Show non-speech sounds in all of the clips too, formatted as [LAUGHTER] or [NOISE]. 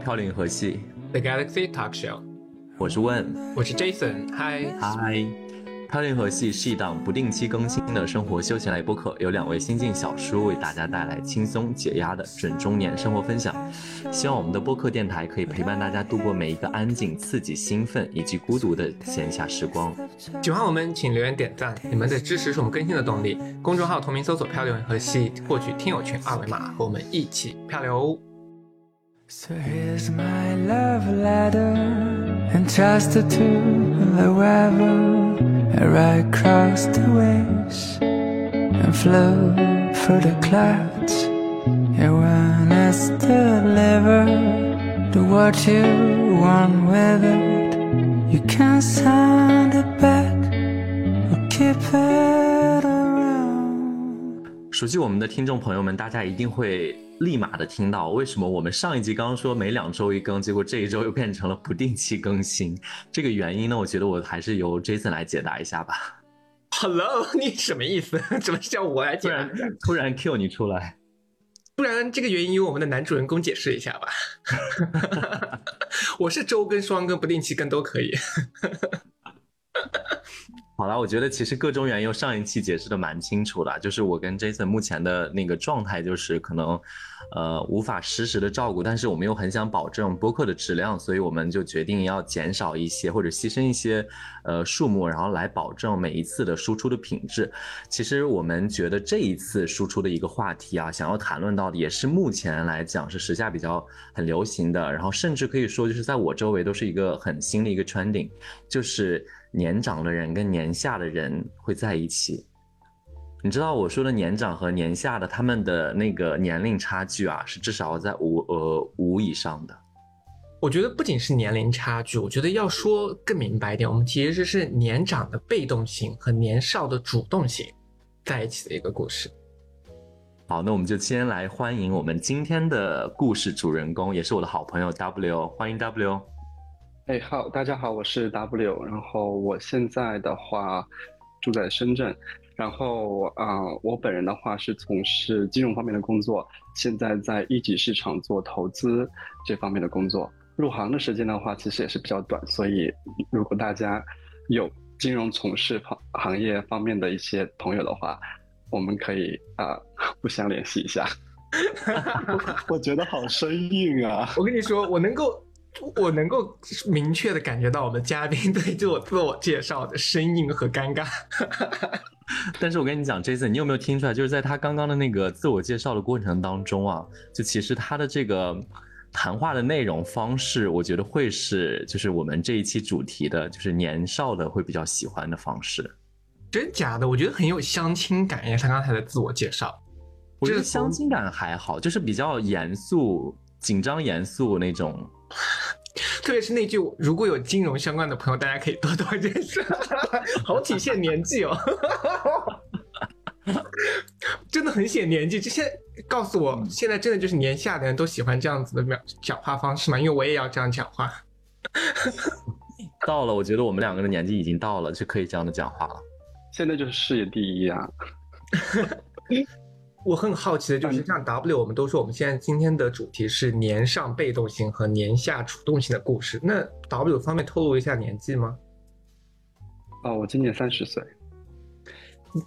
飘零河系 The Galaxy Talk Show，我是问，我是 Jason，嗨嗨。飘零河系是一档不定期更新的生活休闲类播客，由两位新晋小叔为大家带来轻松解压的准中年生活分享。希望我们的播客电台可以陪伴大家度过每一个安静、刺激、兴奋以及孤独的闲暇时光。喜欢我们，请留言点赞，你们的支持是我们更新的动力。公众号同名搜索“漂流银河系”，获取听友群二维码，和我们一起漂流。So here's my love letter entrusted to the weather. I crossed the waves and flew through the clouds. Yeah, when it's delivered to what you want with it, you can send it back or keep it around. 熟悉我们的听众朋友们，大家一定会 立马的听到，为什么我们上一集刚刚说每两周一更，结果这一周又变成了不定期更新？这个原因呢，我觉得我还是由 Jason 来解答一下吧。Hello，[LAUGHS] 你什么意思？[LAUGHS] 怎么叫我来解答？突然 Q 你出来，不然这个原因由我们的男主人公解释一下吧。[LAUGHS] 我是周更、双更、不定期更都可以。好了，我觉得其实各种原因上一期解释的蛮清楚的，就是我跟 Jason 目前的那个状态，就是可能，呃，无法实时的照顾，但是我们又很想保证播客的质量，所以我们就决定要减少一些或者牺牲一些，呃，数目，然后来保证每一次的输出的品质。其实我们觉得这一次输出的一个话题啊，想要谈论到的也是目前来讲是时下比较很流行的，然后甚至可以说就是在我周围都是一个很新的一个 trending，就是。年长的人跟年下的人会在一起，你知道我说的年长和年下的他们的那个年龄差距啊，是至少在五呃五以上的。我觉得不仅是年龄差距，我觉得要说更明白一点，我们其实是年长的被动性和年少的主动性在一起的一个故事。好，那我们就先来欢迎我们今天的故事主人公，也是我的好朋友 W，欢迎 W。哎，好，大家好，我是 W，然后我现在的话住在深圳，然后啊，我本人的话是从事金融方面的工作，现在在一级市场做投资这方面的工作。入行的时间的话，其实也是比较短，所以如果大家有金融从事行行业方面的一些朋友的话，我们可以啊互相联系一下。[LAUGHS] 我觉得好生硬啊！我跟你说，我能够。我能够明确的感觉到我们嘉宾对自我自我介绍的生硬和尴尬，[LAUGHS] 但是我跟你讲，Jason，你有没有听出来？就是在他刚刚的那个自我介绍的过程当中啊，就其实他的这个谈话的内容方式，我觉得会是就是我们这一期主题的，就是年少的会比较喜欢的方式。真假的？我觉得很有相亲感呀，他刚才的自我介绍。我觉得相亲感还好，就是比较严肃、紧张、严肃那种。[LAUGHS] 特别是那句“如果有金融相关的朋友，大家可以多多认识”，[LAUGHS] 好体现年纪哦，真的很显年纪。这些告诉我，现在真的就是年下的人都喜欢这样子的表讲话方式嘛？因为我也要这样讲话。[LAUGHS] 到了，我觉得我们两个的年纪已经到了，就可以这样的讲话了。现在就是事业第一啊。我很好奇的就是，像 W，我们都说我们现在今天的主题是年上被动性和年下主动性的故事。那 W 方便透露一下年纪吗？哦，我今年三十岁。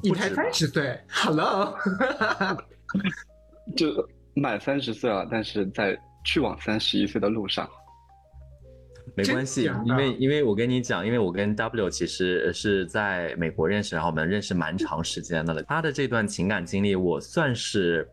你才三十岁？Hello，[LAUGHS] 就满三十岁了，但是在去往三十一岁的路上。没关系，因为因为我跟你讲，因为我跟 W 其实是在美国认识，然后我们认识蛮长时间的了。他的这段情感经历，我算是，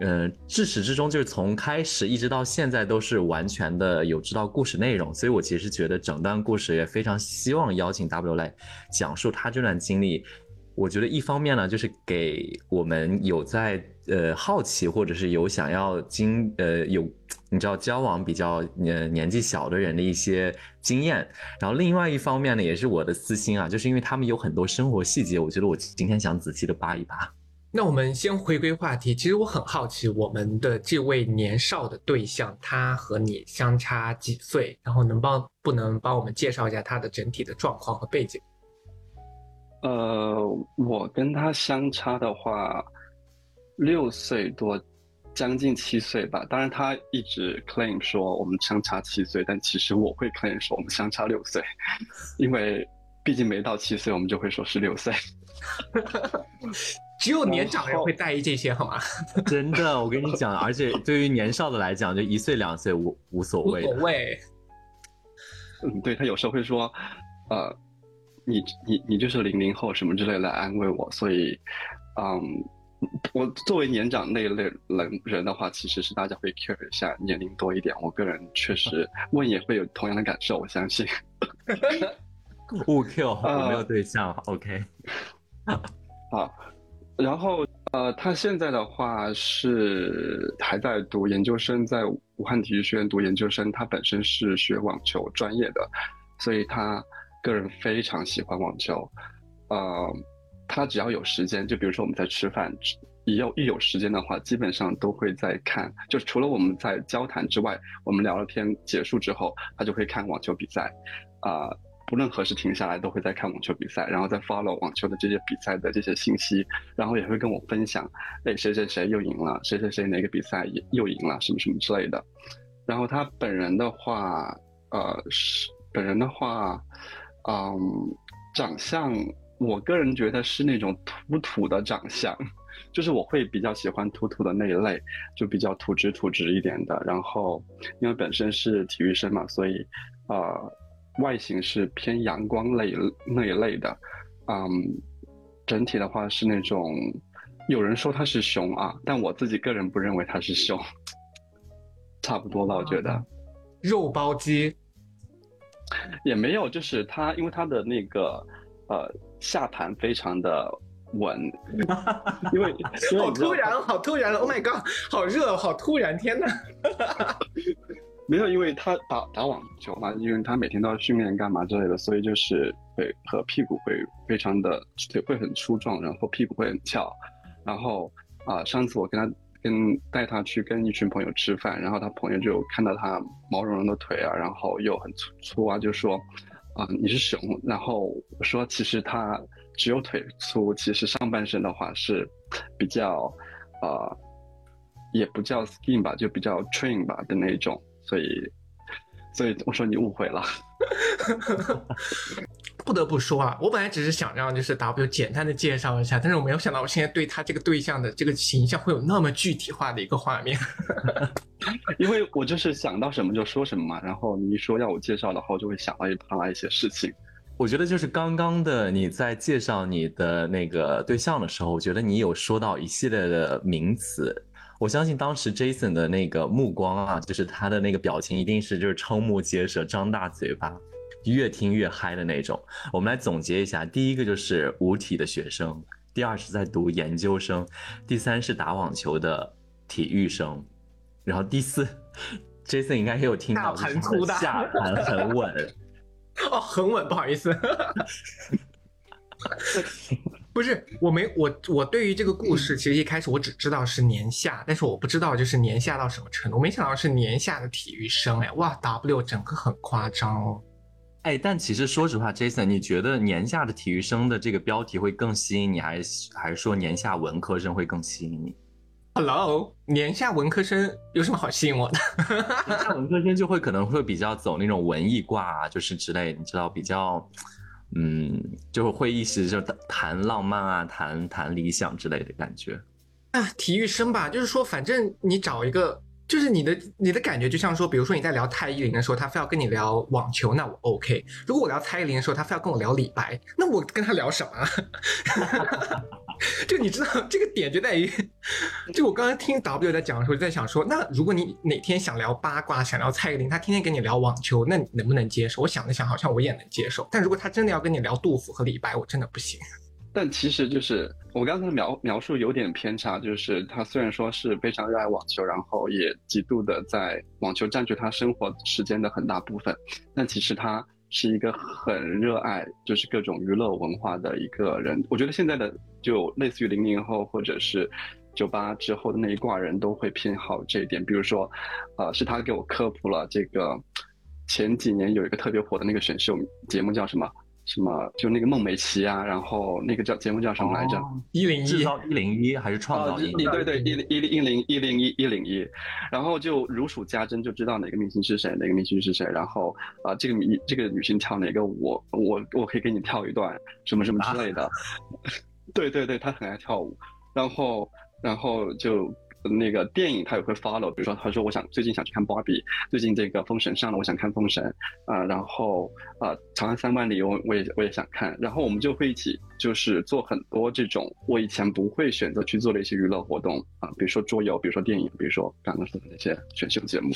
呃，至始至终就是从开始一直到现在都是完全的有知道故事内容，所以我其实觉得整段故事也非常希望邀请 W 来讲述他这段经历。我觉得一方面呢，就是给我们有在呃好奇或者是有想要经呃有你知道交往比较呃年纪小的人的一些经验，然后另外一方面呢，也是我的私心啊，就是因为他们有很多生活细节，我觉得我今天想仔细的扒一扒。那我们先回归话题，其实我很好奇，我们的这位年少的对象，他和你相差几岁？然后能帮不能帮我们介绍一下他的整体的状况和背景？呃，我跟他相差的话，六岁多，将近七岁吧。当然，他一直 claim 说我们相差七岁，但其实我会 claim 说我们相差六岁，因为毕竟没到七岁，我们就会说是六岁。[LAUGHS] 只有年长人会在意这些，好吗？[LAUGHS] 真的，我跟你讲，而且对于年少的来讲，就一岁两岁无无所谓。无所谓。嗯，对他有时候会说，呃，你你你就是零零后什么之类来安慰我，所以，嗯，我作为年长那一类人人的话，其实是大家会 care 一下年龄多一点。我个人确实 [LAUGHS] 问也会有同样的感受，我相信。[LAUGHS] 勿 Q，[LAUGHS] 我没有对象，OK。好。然后，呃，他现在的话是还在读研究生，在武汉体育学院读研究生。他本身是学网球专业的，所以他个人非常喜欢网球。呃，他只要有时间，就比如说我们在吃饭，一有一有时间的话，基本上都会在看。就除了我们在交谈之外，我们聊了天结束之后，他就会看网球比赛，啊。不论何时停下来，都会在看网球比赛，然后再 follow 网球的这些比赛的这些信息，然后也会跟我分享，哎，谁谁谁又赢了，谁谁谁哪个比赛又赢了，什么什么之类的。然后他本人的话，呃，是本人的话，嗯，长相，我个人觉得是那种土土的长相，[LAUGHS] 就是我会比较喜欢土土的那一类，就比较土直土直一点的。然后因为本身是体育生嘛，所以，呃。外形是偏阳光类那一类的，嗯，整体的话是那种，有人说他是熊啊，但我自己个人不认为他是熊，[LAUGHS] 差不多了，我觉得。肉包鸡，[LAUGHS] 也没有，就是他，因为他的那个，呃，下盘非常的稳，[LAUGHS] 因为好突然，好突然，Oh my god，好热，好突然，天哪！[LAUGHS] 没有，因为他打打网球嘛，因为他每天都要训练干嘛之类的，所以就是会和屁股会非常的腿会很粗壮，然后屁股会很翘。然后啊，上次我跟他跟带他去跟一群朋友吃饭，然后他朋友就看到他毛茸茸的腿啊，然后又很粗粗啊，就说啊你是熊。然后我说其实他只有腿粗，其实上半身的话是比较啊也不叫 skin 吧，就比较 train 吧的那种。所以，所以我说你误会了。[LAUGHS] 不得不说啊，我本来只是想让就是 W 简单的介绍一下，但是我没有想到我现在对他这个对象的这个形象会有那么具体化的一个画面。[LAUGHS] 因为我就是想到什么就说什么嘛，然后你一说要我介绍的话，我就会想到一旁来一些事情。我觉得就是刚刚的你在介绍你的那个对象的时候，我觉得你有说到一系列的名词。我相信当时 Jason 的那个目光啊，就是他的那个表情，一定是就是瞠目结舌、张大嘴巴，越听越嗨的那种。我们来总结一下：第一个就是五体的学生，第二是在读研究生，第三是打网球的体育生，然后第四，[LAUGHS] Jason 应该也有听到，大盘粗大，下盘很稳。哦，很稳，不好意思。[LAUGHS] 不是我没我我对于这个故事，其实一开始我只知道是年下，但是我不知道就是年下到什么程度。我没想到是年下的体育生，哎，哇，W 整个很夸张哦。哎，但其实说实话，Jason，你觉得年下的体育生的这个标题会更吸引你，还是还是说年下文科生会更吸引你？Hello，年下文科生有什么好吸引我的？[LAUGHS] 年下文科生就会可能会比较走那种文艺挂，啊就是之类，你知道比较。嗯，就是会一时就谈浪漫啊，谈谈理想之类的感觉啊。体育生吧，就是说，反正你找一个，就是你的你的感觉，就像说，比如说你在聊蔡依林的时候，他非要跟你聊网球，那我 OK。如果我聊蔡依林的时候，他非要跟我聊李白，那我跟他聊什么？[LAUGHS] 就你知道这个点就在于，就我刚刚听 W 在讲的时候，就在想说，那如果你哪天想聊八卦，想聊蔡依林，他天天跟你聊网球，那你能不能接受？我想了想，好像我也能接受。但如果他真的要跟你聊杜甫和李白，我真的不行。但其实就是我刚才描描述有点偏差，就是他虽然说是非常热爱网球，然后也极度的在网球占据他生活时间的很大部分，但其实他。是一个很热爱就是各种娱乐文化的一个人，我觉得现在的就类似于零零后或者是九八之后的那一挂人都会偏好这一点。比如说，呃，是他给我科普了这个前几年有一个特别火的那个选秀节目叫什么《什么，就那个孟美岐啊，然后那个叫节目叫什么来着？一零一制造一零一还是创造一？对对，一零一零一零一零一一零一，然后就如数家珍，就知道哪个明星是谁，哪个明星是谁，然后啊，这个女这个女星跳哪个舞，我我可以给你跳一段什么什么之类的。[LAUGHS] 对对对，她很爱跳舞，然后然后就。那个电影他也会 follow，比如说他说我想最近想去看芭比，最近这个封神上了，我想看封神啊，然后啊长安三万里我我也我也想看，然后我们就会一起就是做很多这种我以前不会选择去做的一些娱乐活动啊，比如说桌游，比如说电影，比如说刚刚说的那些选秀节目。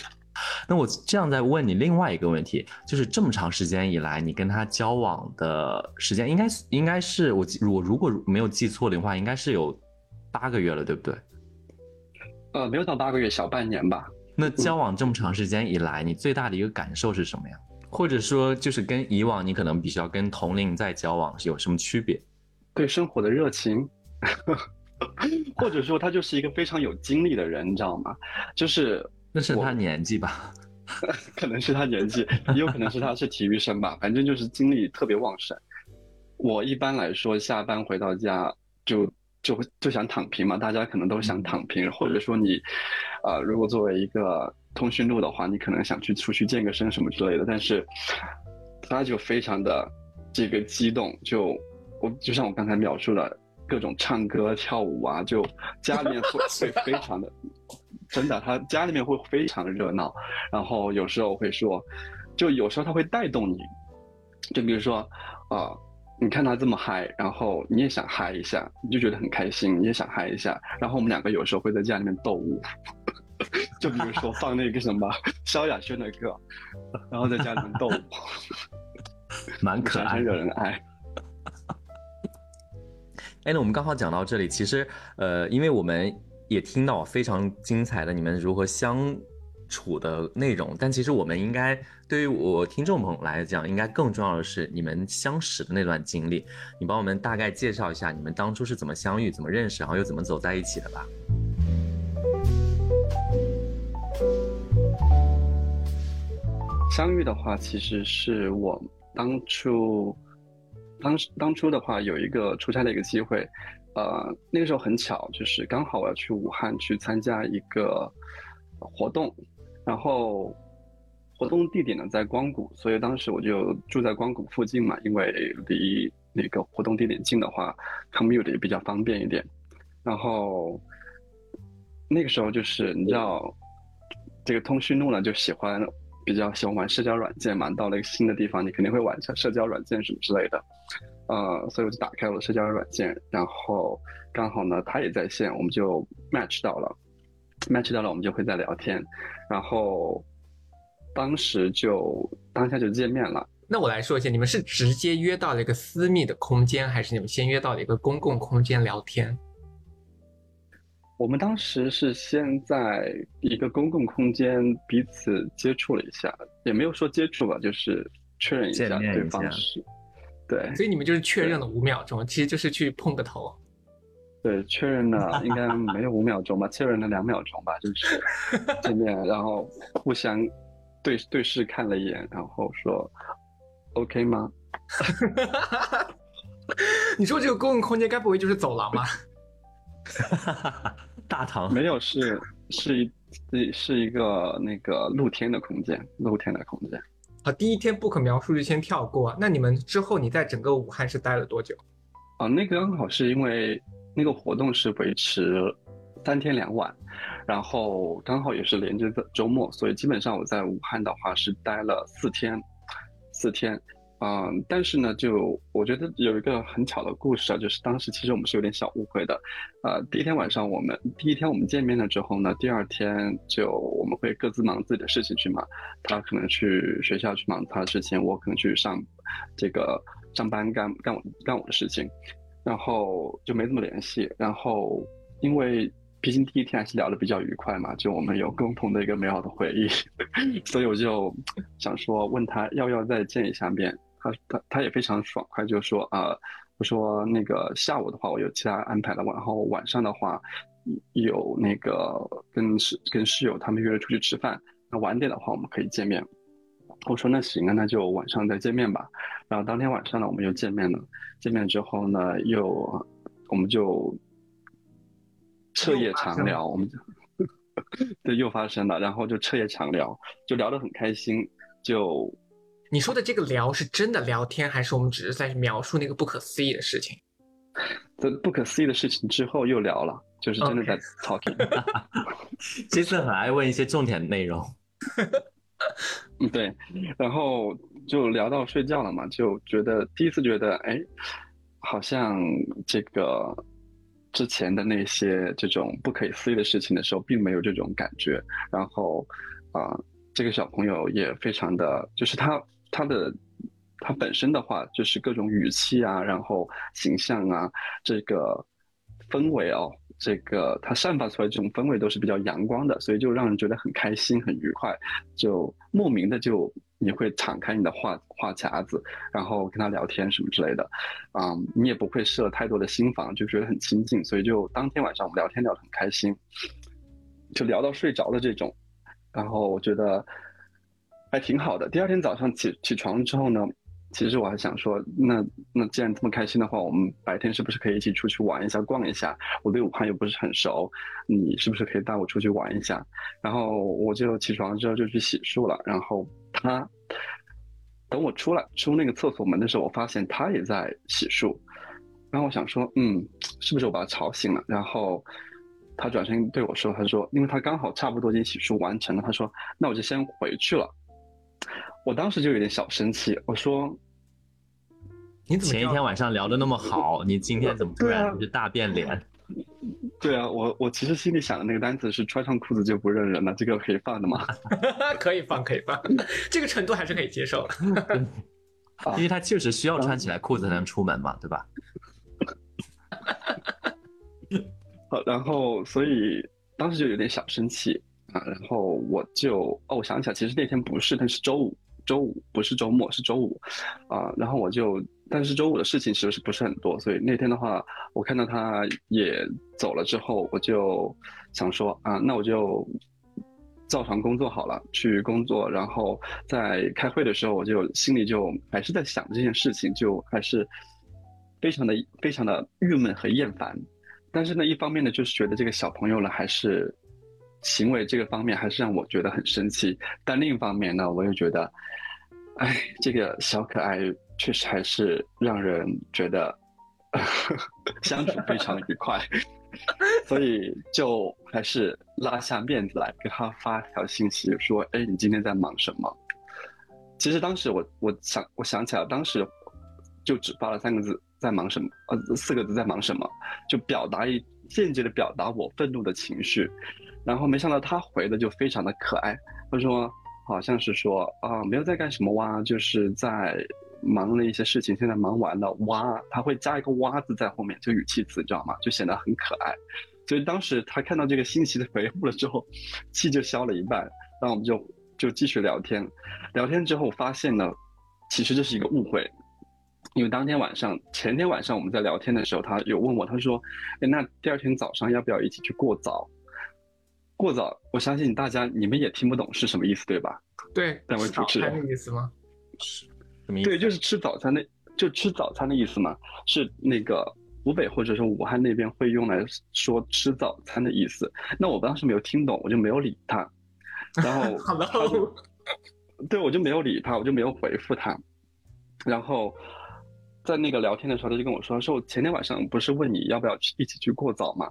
那我这样再问你另外一个问题，就是这么长时间以来，你跟他交往的时间应该应该是我我如果没有记错的话，应该是有八个月了，对不对？呃，没有到八个月，小半年吧。那交往这么长时间以来，你最大的一个感受是什么呀？或者说，就是跟以往你可能比较跟同龄在交往是有什么区别？对生活的热情，[LAUGHS] 或者说他就是一个非常有精力的人，你知道吗？就是那是他年纪吧？[LAUGHS] 可能是他年纪，也有可能是他是体育生吧。反正就是精力特别旺盛。我一般来说下班回到家就。就就想躺平嘛，大家可能都想躺平，或者说你，呃，如果作为一个通讯录的话，你可能想去出去健个身什么之类的，但是他就非常的这个激动，就我就像我刚才描述的，各种唱歌跳舞啊，就家里面会会非常的，真的，他家里面会非常的热闹，然后有时候会说，就有时候他会带动你，就比如说，啊。你看他这么嗨，然后你也想嗨一下，你就觉得很开心，你也想嗨一下。然后我们两个有时候会在家里面斗舞，[LAUGHS] 就比如说放那个什么萧亚轩的歌，然后在家里面斗舞，[LAUGHS] 蛮可爱，惹人爱。哎，那我们刚好讲到这里，其实呃，因为我们也听到非常精彩的你们如何相。处的内容，但其实我们应该对于我听众朋友来讲，应该更重要的是你们相识的那段经历。你帮我们大概介绍一下你们当初是怎么相遇、怎么认识，然后又怎么走在一起的吧。相遇的话，其实是我当初，当时当初的话有一个出差的一个机会，呃，那个时候很巧，就是刚好我要去武汉去参加一个活动。然后，活动地点呢在光谷，所以当时我就住在光谷附近嘛，因为离那个活动地点近的话，commute 也比较方便一点。然后那个时候就是你知道，这个通讯录呢就喜欢比较喜欢玩社交软件嘛，到了一个新的地方，你肯定会玩一下社交软件什么之类的。呃，所以我就打开了社交软件，然后刚好呢他也在线，我们就 match 到了。Match 到了，我们就会在聊天，然后当时就当下就见面了。那我来说一下，你们是直接约到了一个私密的空间，还是你们先约到了一个公共空间聊天？我们当时是先在一个公共空间彼此接触了一下，也没有说接触吧，就是确认一下对方是。对，所以你们就是确认了五秒钟，其实就是去碰个头。对，确认了，应该没有五秒钟吧？确认了两秒钟吧，就是 [LAUGHS] 见面，然后互相对对视看了一眼，然后说 OK 吗？[LAUGHS] 你说这个公共空间该不会就是走廊吧？[LAUGHS] 大堂没有，是是一是是一个那个露天的空间，露天的空间。好，第一天不可描述就先跳过。那你们之后你在整个武汉是待了多久？啊，那个刚好是因为。那个活动是维持三天两晚，然后刚好也是连着的周末，所以基本上我在武汉的话是待了四天，四天，嗯，但是呢，就我觉得有一个很巧的故事啊，就是当时其实我们是有点小误会的，呃，第一天晚上我们第一天我们见面了之后呢，第二天就我们会各自忙自己的事情去嘛，他可能去学校去忙他的事情，我可能去上这个上班干干我干我的事情。然后就没怎么联系，然后因为毕竟第一天还是聊得比较愉快嘛，就我们有共同的一个美好的回忆，[LAUGHS] 所以我就想说问他要不要再见一下面，他他他也非常爽快，就说啊，我说那个下午的话我有其他安排了，然后晚上的话有那个跟室跟室友他们约了出去吃饭，那晚点的话我们可以见面，我说那行啊，那就晚上再见面吧。然后当天晚上呢，我们又见面了。见面之后呢，又我们就彻夜长聊，我们就 [LAUGHS] 对又发生了，然后就彻夜长聊，就聊得很开心。就你说的这个聊是真的聊天，还是我们只是在描述那个不可思议的事情？[LAUGHS] 这不可思议的事情之后又聊了，就是真的在 talking。这次很爱问一些重点内容。[LAUGHS] [LAUGHS] 嗯，对，然后就聊到睡觉了嘛，就觉得第一次觉得，哎，好像这个之前的那些这种不可思议的事情的时候，并没有这种感觉。然后，啊，这个小朋友也非常的，就是他他的他本身的话，就是各种语气啊，然后形象啊，这个氛围哦。这个它散发出来这种氛围都是比较阳光的，所以就让人觉得很开心、很愉快，就莫名的就你会敞开你的话话匣子，然后跟他聊天什么之类的，啊，你也不会设太多的心防，就觉得很亲近，所以就当天晚上我们聊天聊得很开心，就聊到睡着的这种，然后我觉得还挺好的。第二天早上起起床之后呢？其实我还想说，那那既然这么开心的话，我们白天是不是可以一起出去玩一下、逛一下？我对武汉又不是很熟，你是不是可以带我出去玩一下？然后我就起床之后就去洗漱了。然后他等我出来出那个厕所门的时候，我发现他也在洗漱。然后我想说，嗯，是不是我把他吵醒了？然后他转身对我说：“他说，因为他刚好差不多已经洗漱完成了，他说，那我就先回去了。”我当时就有点小生气，我说：“你怎么前一天晚上聊的那么好，你今天怎么突然就大变脸？”对啊，我我其实心里想的那个单词是穿上裤子就不认人了，这个可以放的吗？[LAUGHS] 可以放，可以放，这个程度还是可以接受的。[LAUGHS] 因为他确实需要穿起来裤子才能出门嘛，对吧？[LAUGHS] 好，然后所以当时就有点小生气啊。然后我就哦，我想起来，其实那天不是，但是周五，周五不是周末，是周五，啊，然后我就，但是周五的事情其实不是很多，所以那天的话，我看到他也走了之后，我就想说啊，那我就照常工作好了，去工作，然后在开会的时候，我就心里就还是在想这件事情，就还是非常的非常的郁闷和厌烦，但是呢，一方面呢，就是觉得这个小朋友呢，还是。行为这个方面还是让我觉得很生气，但另一方面呢，我又觉得，哎，这个小可爱确实还是让人觉得 [LAUGHS] 相处非常愉快，所以就还是拉下面子来给他发条信息说：“哎，你今天在忙什么？”其实当时我我想我想起来，当时就只发了三个字：“在忙什么？”呃，四个字：“在忙什么？”就表达一间接的表达我愤怒的情绪。然后没想到他回的就非常的可爱，他说好像是说啊没有在干什么哇，就是在忙了一些事情，现在忙完了哇，他会加一个哇字在后面，就语气词，你知道吗？就显得很可爱。所以当时他看到这个信息的回复了之后，气就消了一半。然后我们就就继续聊天，聊天之后发现呢，其实这是一个误会，因为当天晚上前天晚上我们在聊天的时候，他有问我，他说，哎那第二天早上要不要一起去过早？过早，我相信大家你们也听不懂是什么意思，对吧？对，两位主持人的意思吗？是什么意思？对，就是吃早餐的，就吃早餐的意思嘛。是那个湖北或者说武汉那边会用来说吃早餐的意思。那我当时没有听懂，我就没有理他。然后，[LAUGHS] 对，我就没有理他，我就没有回复他。然后在那个聊天的时候，他就跟我说：“说我前天晚上不是问你要不要去一起去过早嘛？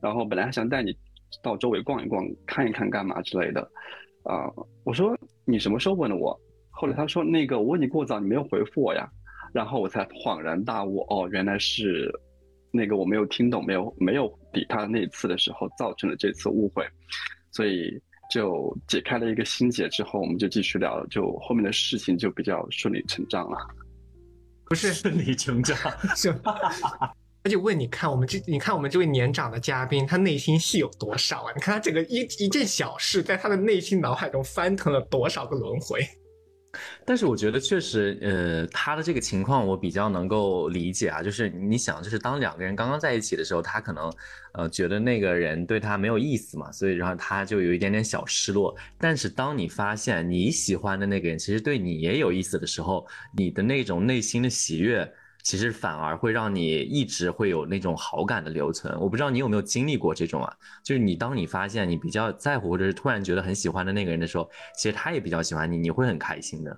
然后本来还想带你。”到周围逛一逛，看一看干嘛之类的，啊，我说你什么时候问的我？后来他说那个我问你过早，你没有回复我呀，然后我才恍然大悟，哦，原来是那个我没有听懂，没有没有理他那一次的时候造成了这次误会，所以就解开了一个心结之后，我们就继续聊，就后面的事情就比较顺理成章了，不是顺理成章，[LAUGHS] 是。他就问你看我们这，你看我们这位年长的嘉宾，他内心戏有多少啊？你看他整个一一件小事，在他的内心脑海中翻腾了多少个轮回？但是我觉得确实，呃，他的这个情况我比较能够理解啊。就是你想，就是当两个人刚刚在一起的时候，他可能，呃，觉得那个人对他没有意思嘛，所以然后他就有一点点小失落。但是当你发现你喜欢的那个人其实对你也有意思的时候，你的那种内心的喜悦。其实反而会让你一直会有那种好感的留存。我不知道你有没有经历过这种啊？就是你当你发现你比较在乎或者是突然觉得很喜欢的那个人的时候，其实他也比较喜欢你，你会很开心的。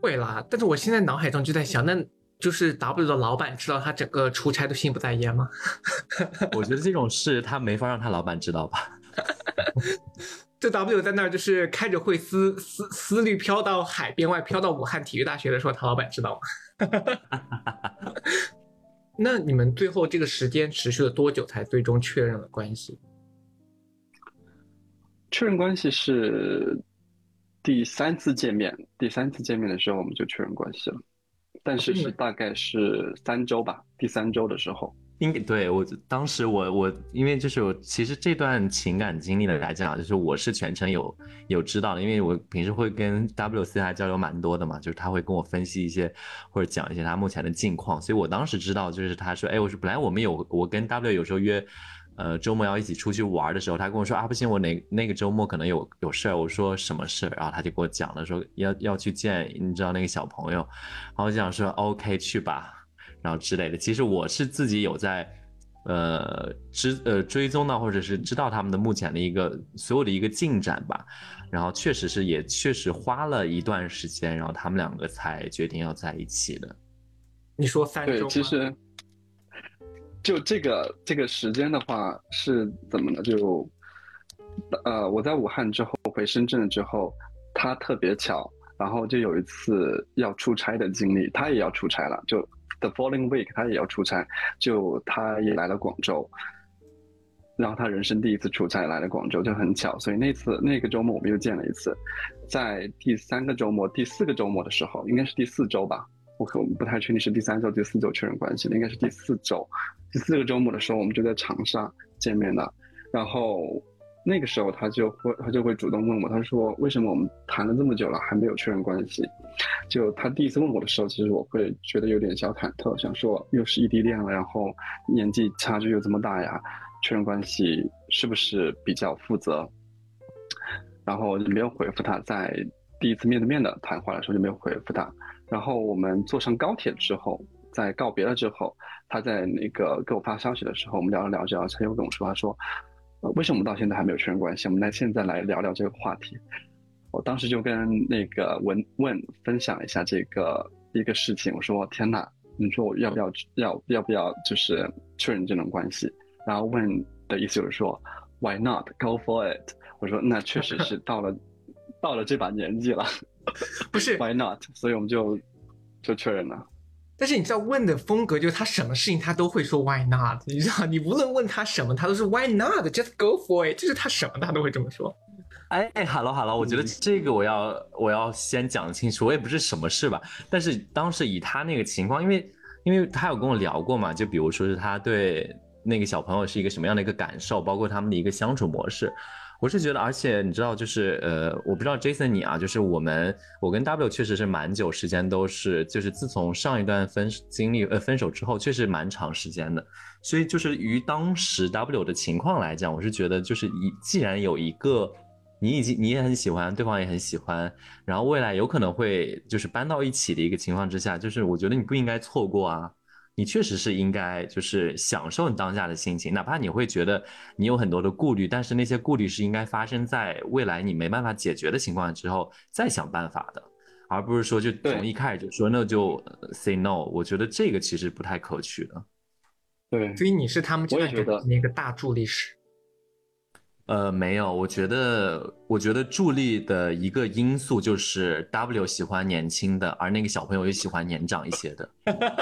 会啦，但是我现在脑海中就在想，那就是 W 的老板知道他整个出差都心不在焉吗？[LAUGHS] 我觉得这种事他没法让他老板知道吧。[LAUGHS] 这 W 在那儿就是开着会思思思虑飘到海边外，飘到武汉体育大学的时候，唐老板知道吗？[LAUGHS] 那你们最后这个时间持续了多久才最终确认了关系？确认关系是第三次见面，第三次见面的时候我们就确认关系了，但是是大概是三周吧，第三周的时候。应该对我当时我我因为就是我其实这段情感经历的来讲，就是我是全程有有知道的，因为我平时会跟 W C 还交流蛮多的嘛，就是他会跟我分析一些或者讲一些他目前的近况，所以我当时知道就是他说，哎，我说本来我们有我跟 W 有时候约，呃周末要一起出去玩的时候，他跟我说啊不行，我哪那个周末可能有有事儿，我说什么事儿，然后他就给我讲了说要要去见你知道那个小朋友，然后我就想说 OK 去吧。然后之类的，其实我是自己有在，呃，知呃追踪到或者是知道他们的目前的一个所有的一个进展吧。然后确实是也确实花了一段时间，然后他们两个才决定要在一起的。你说三周？对，其实就这个这个时间的话是怎么呢？就呃，我在武汉之后回深圳了之后，他特别巧，然后就有一次要出差的经历，他也要出差了，就。The following week，他也要出差，就他也来了广州，然后他人生第一次出差来了广州，就很巧，所以那次那个周末我们又见了一次，在第三个周末、第四个周末的时候，应该是第四周吧，我可不太确定是第三周、第四周确认关系的，应该是第四周，第四个周末的时候我们就在长沙见面了，然后。那个时候他就会他就会主动问我，他说为什么我们谈了这么久了还没有确认关系？就他第一次问我的时候，其实我会觉得有点小忐忑，想说又是异地恋了，然后年纪差距又这么大呀，确认关系是不是比较负责？然后就没有回复他，在第一次面对面的谈话的时候就没有回复他。然后我们坐上高铁之后，在告别了之后，他在那个给我发消息的时候，我们聊了聊着，他又跟我说，他说。呃，为什么到现在还没有确认关系？我们来现在来聊聊这个话题。我当时就跟那个文问分享一下这个一个事情，我说天哪，你说我要不要要要不要就是确认这种关系？然后问的意思就是说，Why not go for it？我说那确实是到了到了这把年纪了，不是 Why not？所以我们就就确认了。但是你知道问的风格就是他什么事情他都会说 Why not？你知道你无论问他什么，他都是 Why not？Just go for it。就是他什么他都会这么说。哎哎，Hello Hello，我觉得这个我要我要先讲清楚，我也不是什么事吧。但是当时以他那个情况，因为因为他有跟我聊过嘛，就比如说是他对那个小朋友是一个什么样的一个感受，包括他们的一个相处模式。我是觉得，而且你知道，就是呃，我不知道 Jason 你啊，就是我们，我跟 W 确实是蛮久时间都是，就是自从上一段分经历呃分手之后，确实蛮长时间的。所以就是于当时 W 的情况来讲，我是觉得就是一既然有一个你已经你也很喜欢，对方也很喜欢，然后未来有可能会就是搬到一起的一个情况之下，就是我觉得你不应该错过啊。你确实是应该就是享受你当下的心情，哪怕你会觉得你有很多的顾虑，但是那些顾虑是应该发生在未来你没办法解决的情况之后再想办法的，而不是说就从一开始就说那就 say no。我觉得这个其实不太可取的。对，所以你是他们觉得那个大助力使。呃，没有，我觉得，我觉得助力的一个因素就是 W 喜欢年轻的，而那个小朋友又喜欢年长一些的，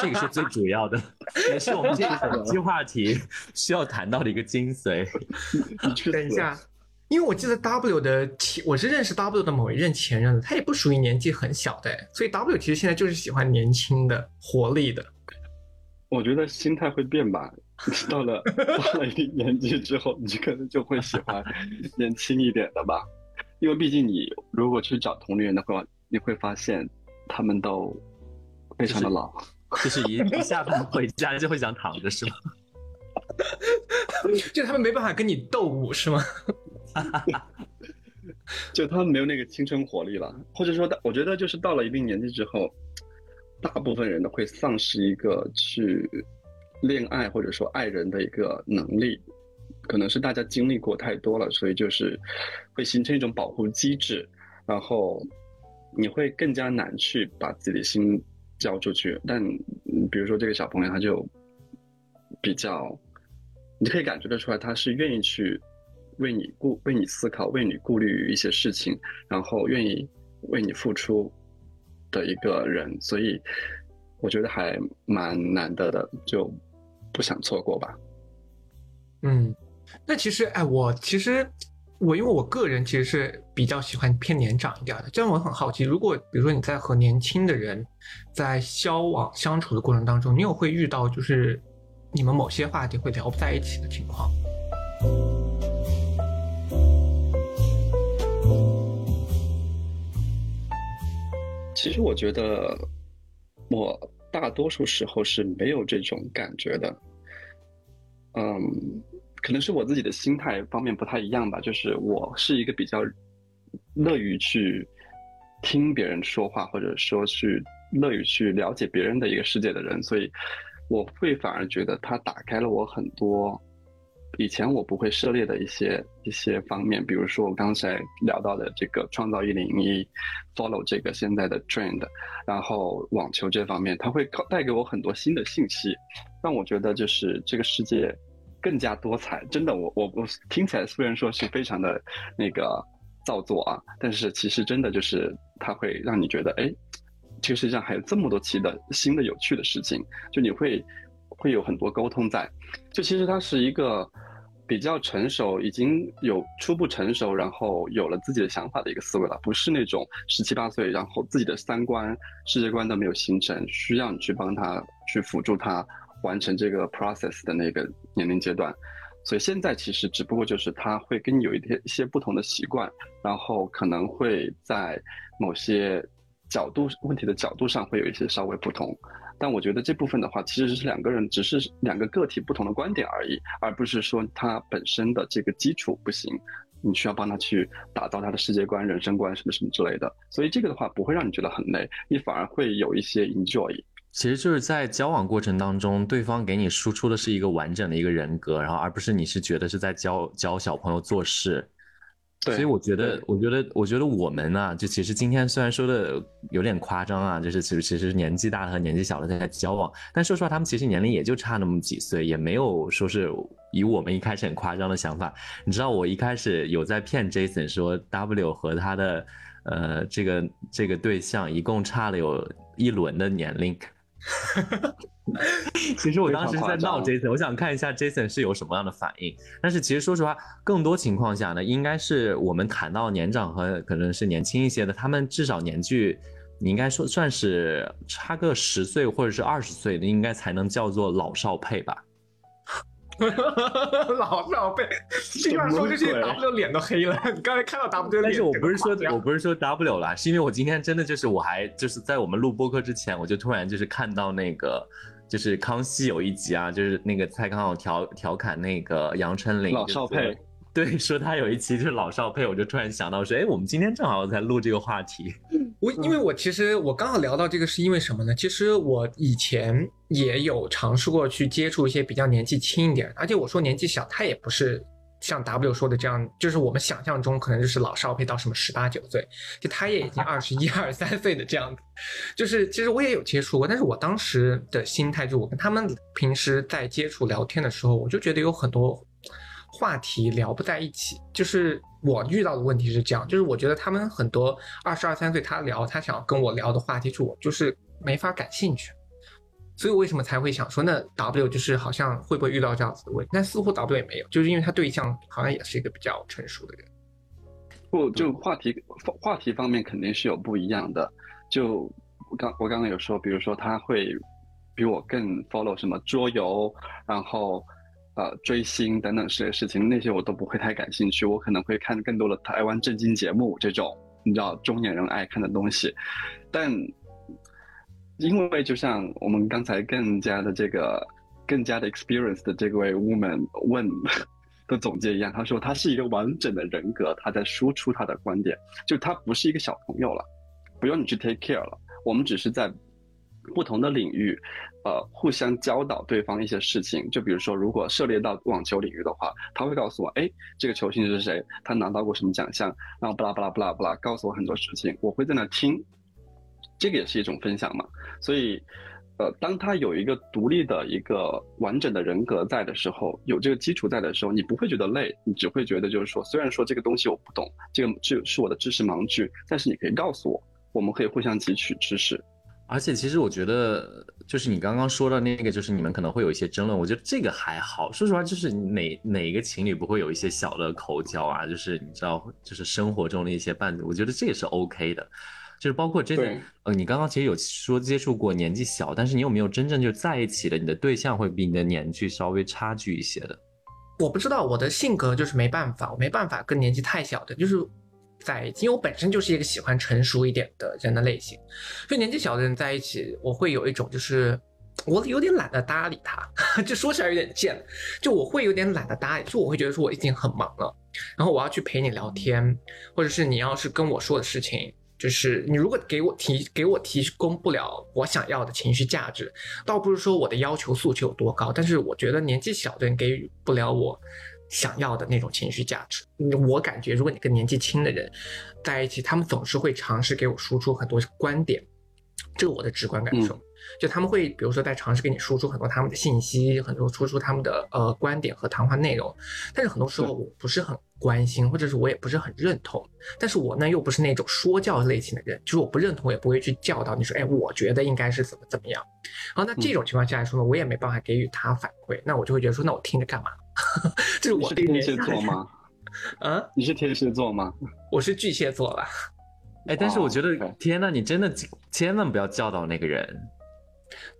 这个是最主要的，[LAUGHS] 也是我们这个本期话题需要谈到的一个精髓。[LAUGHS] [LAUGHS] 等一下，因为我记得 W 的前，我是认识 W 的某一任前任的，他也不属于年纪很小的，所以 W 其实现在就是喜欢年轻的、活力的。我觉得心态会变吧。[LAUGHS] 到了到了一定年纪之后，你可能就会喜欢 [LAUGHS] 年轻一点的吧，因为毕竟你如果去找同龄人的话，你会发现他们都非常的老，[LAUGHS] 就是一一下班回家就会想躺着，是吗？就他们没办法跟你斗舞，是吗？就他们没有那个青春活力了，或者说，我觉得就是到了一定年纪之后，大部分人都会丧失一个去恋爱或者说爱人的一个能力，可能是大家经历过太多了，所以就是会形成一种保护机制，然后你会更加难去把自己的心交出去。但比如说这个小朋友，他就比较，你可以感觉得出来，他是愿意去。为你顾为你思考，为你顾虑一些事情，然后愿意为你付出的一个人，所以我觉得还蛮难得的，就不想错过吧。嗯，那其实哎，我其实我因为我个人其实是比较喜欢偏年长一点的，这样我很好奇，如果比如说你在和年轻的人在交往相处的过程当中，你有会遇到就是你们某些话题会聊不在一起的情况？其实我觉得，我大多数时候是没有这种感觉的。嗯，可能是我自己的心态方面不太一样吧。就是我是一个比较乐于去听别人说话，或者说去乐于去了解别人的一个世界的人，所以我会反而觉得他打开了我很多。以前我不会涉猎的一些一些方面，比如说我刚才聊到的这个创造一零一，follow 这个现在的 trend，然后网球这方面，它会带给我很多新的信息，让我觉得就是这个世界更加多彩。真的，我我我听起来虽然说是非常的那个造作啊，但是其实真的就是它会让你觉得，哎，这个世界上还有这么多奇的新的有趣的事情，就你会会有很多沟通在，就其实他是一个。比较成熟，已经有初步成熟，然后有了自己的想法的一个思维了，不是那种十七八岁，然后自己的三观、世界观都没有形成，需要你去帮他去辅助他完成这个 process 的那个年龄阶段。所以现在其实只不过就是他会跟你有一些一些不同的习惯，然后可能会在某些角度问题的角度上会有一些稍微不同。但我觉得这部分的话，其实是两个人只是两个个体不同的观点而已，而不是说他本身的这个基础不行，你需要帮他去打造他的世界观、人生观什么什么之类的。所以这个的话不会让你觉得很累，你反而会有一些 enjoy。其实就是在交往过程当中，对方给你输出的是一个完整的一个人格，然后而不是你是觉得是在教教小朋友做事。所以我觉得，我觉得，我觉得我们呢，就其实今天虽然说的有点夸张啊，就是其实其实年纪大的和年纪小的在交往，但说实话，他们其实年龄也就差那么几岁，也没有说是以我们一开始很夸张的想法。你知道，我一开始有在骗 Jason 说 W 和他的呃这个这个对象一共差了有一轮的年龄。[LAUGHS] [LAUGHS] 其实我当时在闹 Jason，我想看一下 Jason 是有什么样的反应。但是其实说实话，更多情况下呢，应该是我们谈到年长和可能是年轻一些的，他们至少年纪，你应该说算是差个十岁或者是二十岁的，应该才能叫做老少配吧。[LAUGHS] 老少配，这样说这些 W 脸都黑了。你刚才看到 W 脸，但是我不是说我不是说 W 了，是因为我今天真的就是我还就是在我们录播客之前，我就突然就是看到那个就是康熙有一集啊，就是那个蔡康永调调侃那个杨丞琳老少配。[LAUGHS] 对，说他有一期就是老少配，我就突然想到说，哎，我们今天正好在录这个话题。[LAUGHS] 我因为我其实我刚好聊到这个是因为什么呢？其实我以前也有尝试过去接触一些比较年纪轻一点，而且我说年纪小，他也不是像 W 说的这样，就是我们想象中可能就是老少配到什么十八九岁，就他也已经二十一二三岁的这样子。就是其实我也有接触过，但是我当时的心态就我跟他们平时在接触聊天的时候，我就觉得有很多。话题聊不在一起，就是我遇到的问题是这样，就是我觉得他们很多二十二三岁，他聊他想跟我聊的话题，就我就是没法感兴趣，所以我为什么才会想说，那 W 就是好像会不会遇到这样子的问题？但似乎 W 也没有，就是因为他对象好像也是一个比较成熟的人。不，就话题话题方面肯定是有不一样的。就刚我刚刚有说，比如说他会比我更 follow 什么桌游，然后。呃，追星等等这些事情，那些我都不会太感兴趣。我可能会看更多的台湾正经节目这种。你知道中年人爱看的东西，但因为就像我们刚才更加的这个更加的 experience 的这位 woman 问的总结一样，他说他是一个完整的人格，他在输出他的观点，就他不是一个小朋友了，不用你去 take care 了，我们只是在不同的领域。呃，互相教导对方一些事情，就比如说，如果涉猎到网球领域的话，他会告诉我，哎，这个球星是谁，他拿到过什么奖项，然后巴拉巴拉巴拉巴拉，告诉我很多事情，我会在那听，这个也是一种分享嘛。所以，呃，当他有一个独立的一个完整的人格在的时候，有这个基础在的时候，你不会觉得累，你只会觉得就是说，虽然说这个东西我不懂，这个是是我的知识盲区，但是你可以告诉我，我们可以互相汲取知识。而且其实我觉得，就是你刚刚说的那个，就是你们可能会有一些争论，我觉得这个还好。说实话，就是哪哪一个情侣不会有一些小的口角啊？就是你知道，就是生活中的一些伴侣，我觉得这也是 OK 的。就是包括这个，呃，你刚刚其实有说接触过年纪小，但是你有没有真正就在一起的？你的对象会比你的年纪稍微差距一些的？我不知道，我的性格就是没办法，我没办法跟年纪太小的，就是。在一起，因为我本身就是一个喜欢成熟一点的人的类型，所以年纪小的人在一起，我会有一种就是我有点懒得搭理他，[LAUGHS] 就说起来有点贱，就我会有点懒得搭理，就我会觉得说我已经很忙了，然后我要去陪你聊天，或者是你要是跟我说的事情，就是你如果给我提给我提供不了我想要的情绪价值，倒不是说我的要求诉求有多高，但是我觉得年纪小的人给予不了我。想要的那种情绪价值，我感觉如果你跟年纪轻的人在一起，他们总是会尝试给我输出很多观点，这是我的直观感受。就他们会，比如说在尝试给你输出很多他们的信息，很多输出他们的呃观点和谈话内容，但是很多时候我不是很关心，或者是我也不是很认同。但是我呢又不是那种说教类型的人，就是我不认同，我也不会去教导你说，哎，我觉得应该是怎么怎么样。好，那这种情况下来说呢，我也没办法给予他反馈，那我就会觉得说，那我听着干嘛？[LAUGHS] 这是我天蝎座吗？啊，你是天蝎座吗？[LAUGHS] 我是巨蟹座吧。哎，但是我觉得，天呐，你真的千万不要教导那个人。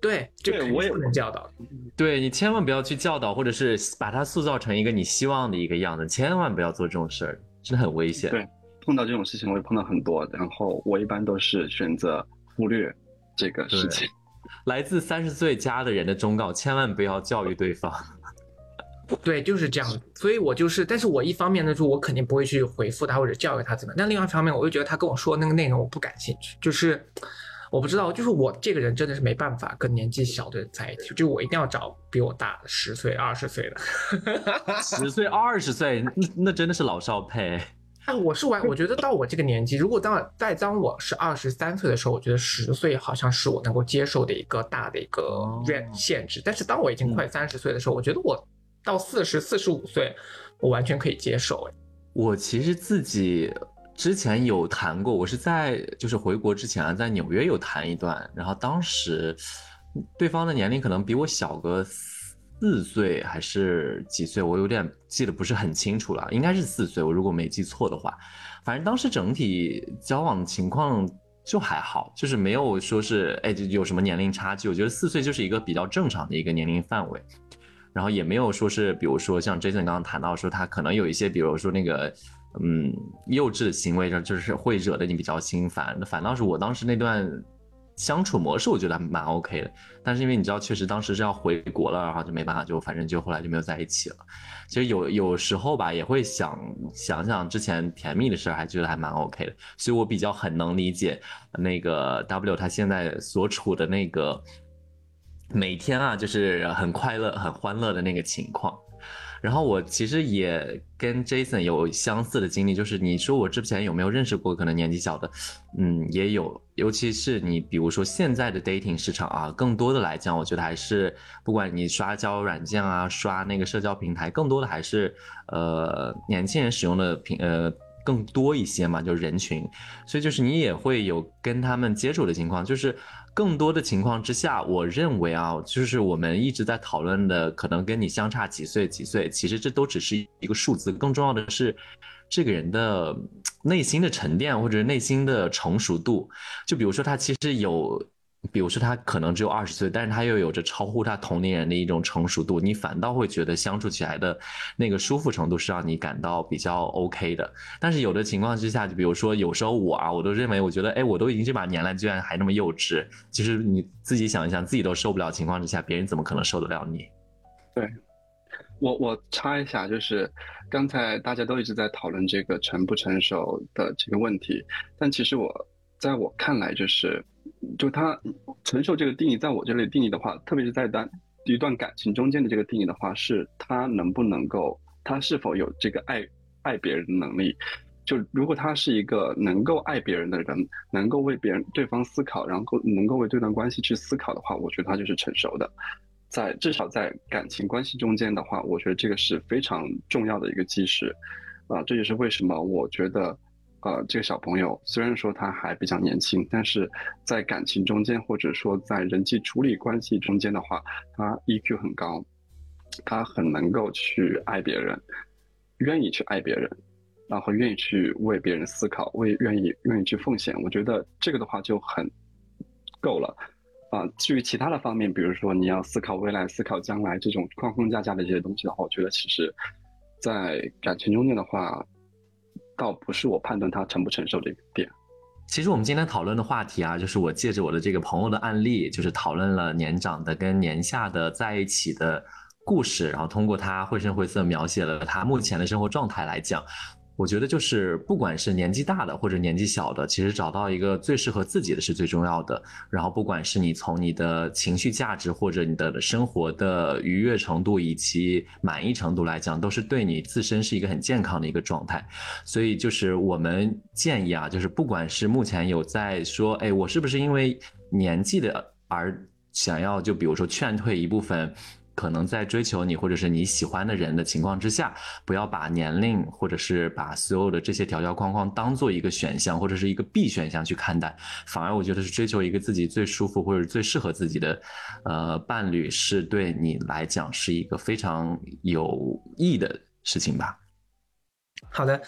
对，对我也不能教导。对你千万不要去教导，或者是把他塑造成一个你希望的一个样子，千万不要做这种事儿，真的很危险。对，碰到这种事情我也碰到很多，然后我一般都是选择忽略这个事情。[LAUGHS] 来自三十岁加的人的忠告：千万不要教育对方。[LAUGHS] 对，就是这样。所以我就是，但是我一方面呢，就我肯定不会去回复他或者教育他怎么。但另外一方面，我又觉得他跟我说那个内容我不感兴趣。就是我不知道，就是我这个人真的是没办法跟年纪小的人在一起，就我一定要找比我大十岁、二十岁的。[LAUGHS] 十岁、二十岁，那那真的是老少配。哎，我是完，我觉得到我这个年纪，如果当在当我是二十三岁的时候，我觉得十岁好像是我能够接受的一个大的一个限限制。但是当我已经快三十岁的时候，我觉得我。到四十四十五岁，我完全可以接受。哎，我其实自己之前有谈过，我是在就是回国之前啊，在纽约有谈一段，然后当时对方的年龄可能比我小个四岁还是几岁，我有点记得不是很清楚了，应该是四岁，我如果没记错的话。反正当时整体交往情况就还好，就是没有说是哎就有什么年龄差距，我觉得四岁就是一个比较正常的一个年龄范围。然后也没有说是，比如说像 Jason 刚刚谈到说他可能有一些，比如说那个，嗯，幼稚的行为，就就是会惹得你比较心烦。那反倒是我当时那段相处模式，我觉得还蛮 OK 的。但是因为你知道，确实当时是要回国了，然后就没办法，就反正就后来就没有在一起了。其实有有时候吧，也会想想想之前甜蜜的事儿，还觉得还蛮 OK 的。所以我比较很能理解那个 W 他现在所处的那个。每天啊，就是很快乐、很欢乐的那个情况。然后我其实也跟 Jason 有相似的经历，就是你说我之前有没有认识过可能年纪小的？嗯，也有。尤其是你比如说现在的 dating 市场啊，更多的来讲，我觉得还是不管你刷交友软件啊，刷那个社交平台，更多的还是呃年轻人使用的平呃。更多一些嘛，就是人群，所以就是你也会有跟他们接触的情况，就是更多的情况之下，我认为啊，就是我们一直在讨论的，可能跟你相差几岁几岁，其实这都只是一个数字，更重要的是这个人的内心的沉淀或者内心的成熟度。就比如说他其实有比如说他可能只有二十岁，但是他又有着超乎他同龄人的一种成熟度，你反倒会觉得相处起来的那个舒服程度是让你感到比较 OK 的。但是有的情况之下，就比如说有时候我啊，我都认为我觉得，哎，我都已经这把年了，居然还那么幼稚。其实你自己想一想，自己都受不了情况之下，别人怎么可能受得了你？对，我我插一下，就是刚才大家都一直在讨论这个成不成熟的这个问题，但其实我在我看来就是。就他承受这个定义，在我这里定义的话，特别是在单一段感情中间的这个定义的话，是他能不能够，他是否有这个爱爱别人的能力。就如果他是一个能够爱别人的人，能够为别人对方思考，然后能够为这段关系去思考的话，我觉得他就是成熟的。在至少在感情关系中间的话，我觉得这个是非常重要的一个基石。啊，这就是为什么我觉得。呃，这个小朋友虽然说他还比较年轻，但是在感情中间，或者说在人际处理关系中间的话，他 EQ 很高，他很能够去爱别人，愿意去爱别人，然后愿意去为别人思考，为愿意愿意去奉献。我觉得这个的话就很够了。啊，至于其他的方面，比如说你要思考未来、思考将来这种框框架架的这些东西的话，我觉得其实，在感情中间的话。倒不是我判断他承不承受这个点。其实我们今天讨论的话题啊，就是我借着我的这个朋友的案例，就是讨论了年长的跟年下的在一起的故事，然后通过他绘声绘色描写了他目前的生活状态来讲。我觉得就是，不管是年纪大的或者年纪小的，其实找到一个最适合自己的是最重要的。然后，不管是你从你的情绪价值或者你的生活的愉悦程度以及满意程度来讲，都是对你自身是一个很健康的一个状态。所以，就是我们建议啊，就是不管是目前有在说，哎，我是不是因为年纪的而想要，就比如说劝退一部分。可能在追求你或者是你喜欢的人的情况之下，不要把年龄或者是把所有的这些条条框框当做一个选项或者是一个 B 选项去看待，反而我觉得是追求一个自己最舒服或者最适合自己的，呃，伴侣是对你来讲是一个非常有益的事情吧。好的。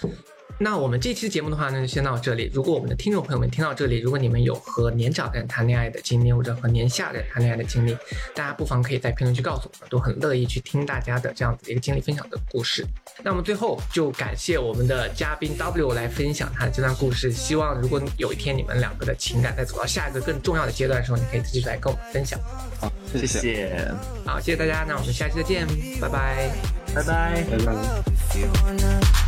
那我们这期节目的话呢，就先到这里。如果我们的听众朋友们听到这里，如果你们有和年长的人谈恋爱的经历，或者和年下的人谈恋爱的经历，大家不妨可以在评论区告诉我们，都很乐意去听大家的这样子的一个经历分享的故事。那我们最后就感谢我们的嘉宾 W 来分享他的这段故事。希望如果有一天你们两个的情感在走到下一个更重要的阶段的时候，你可以继续来跟我们分享。好，谢谢。好，谢谢大家。那我们下期再见，拜拜，拜拜，拜拜。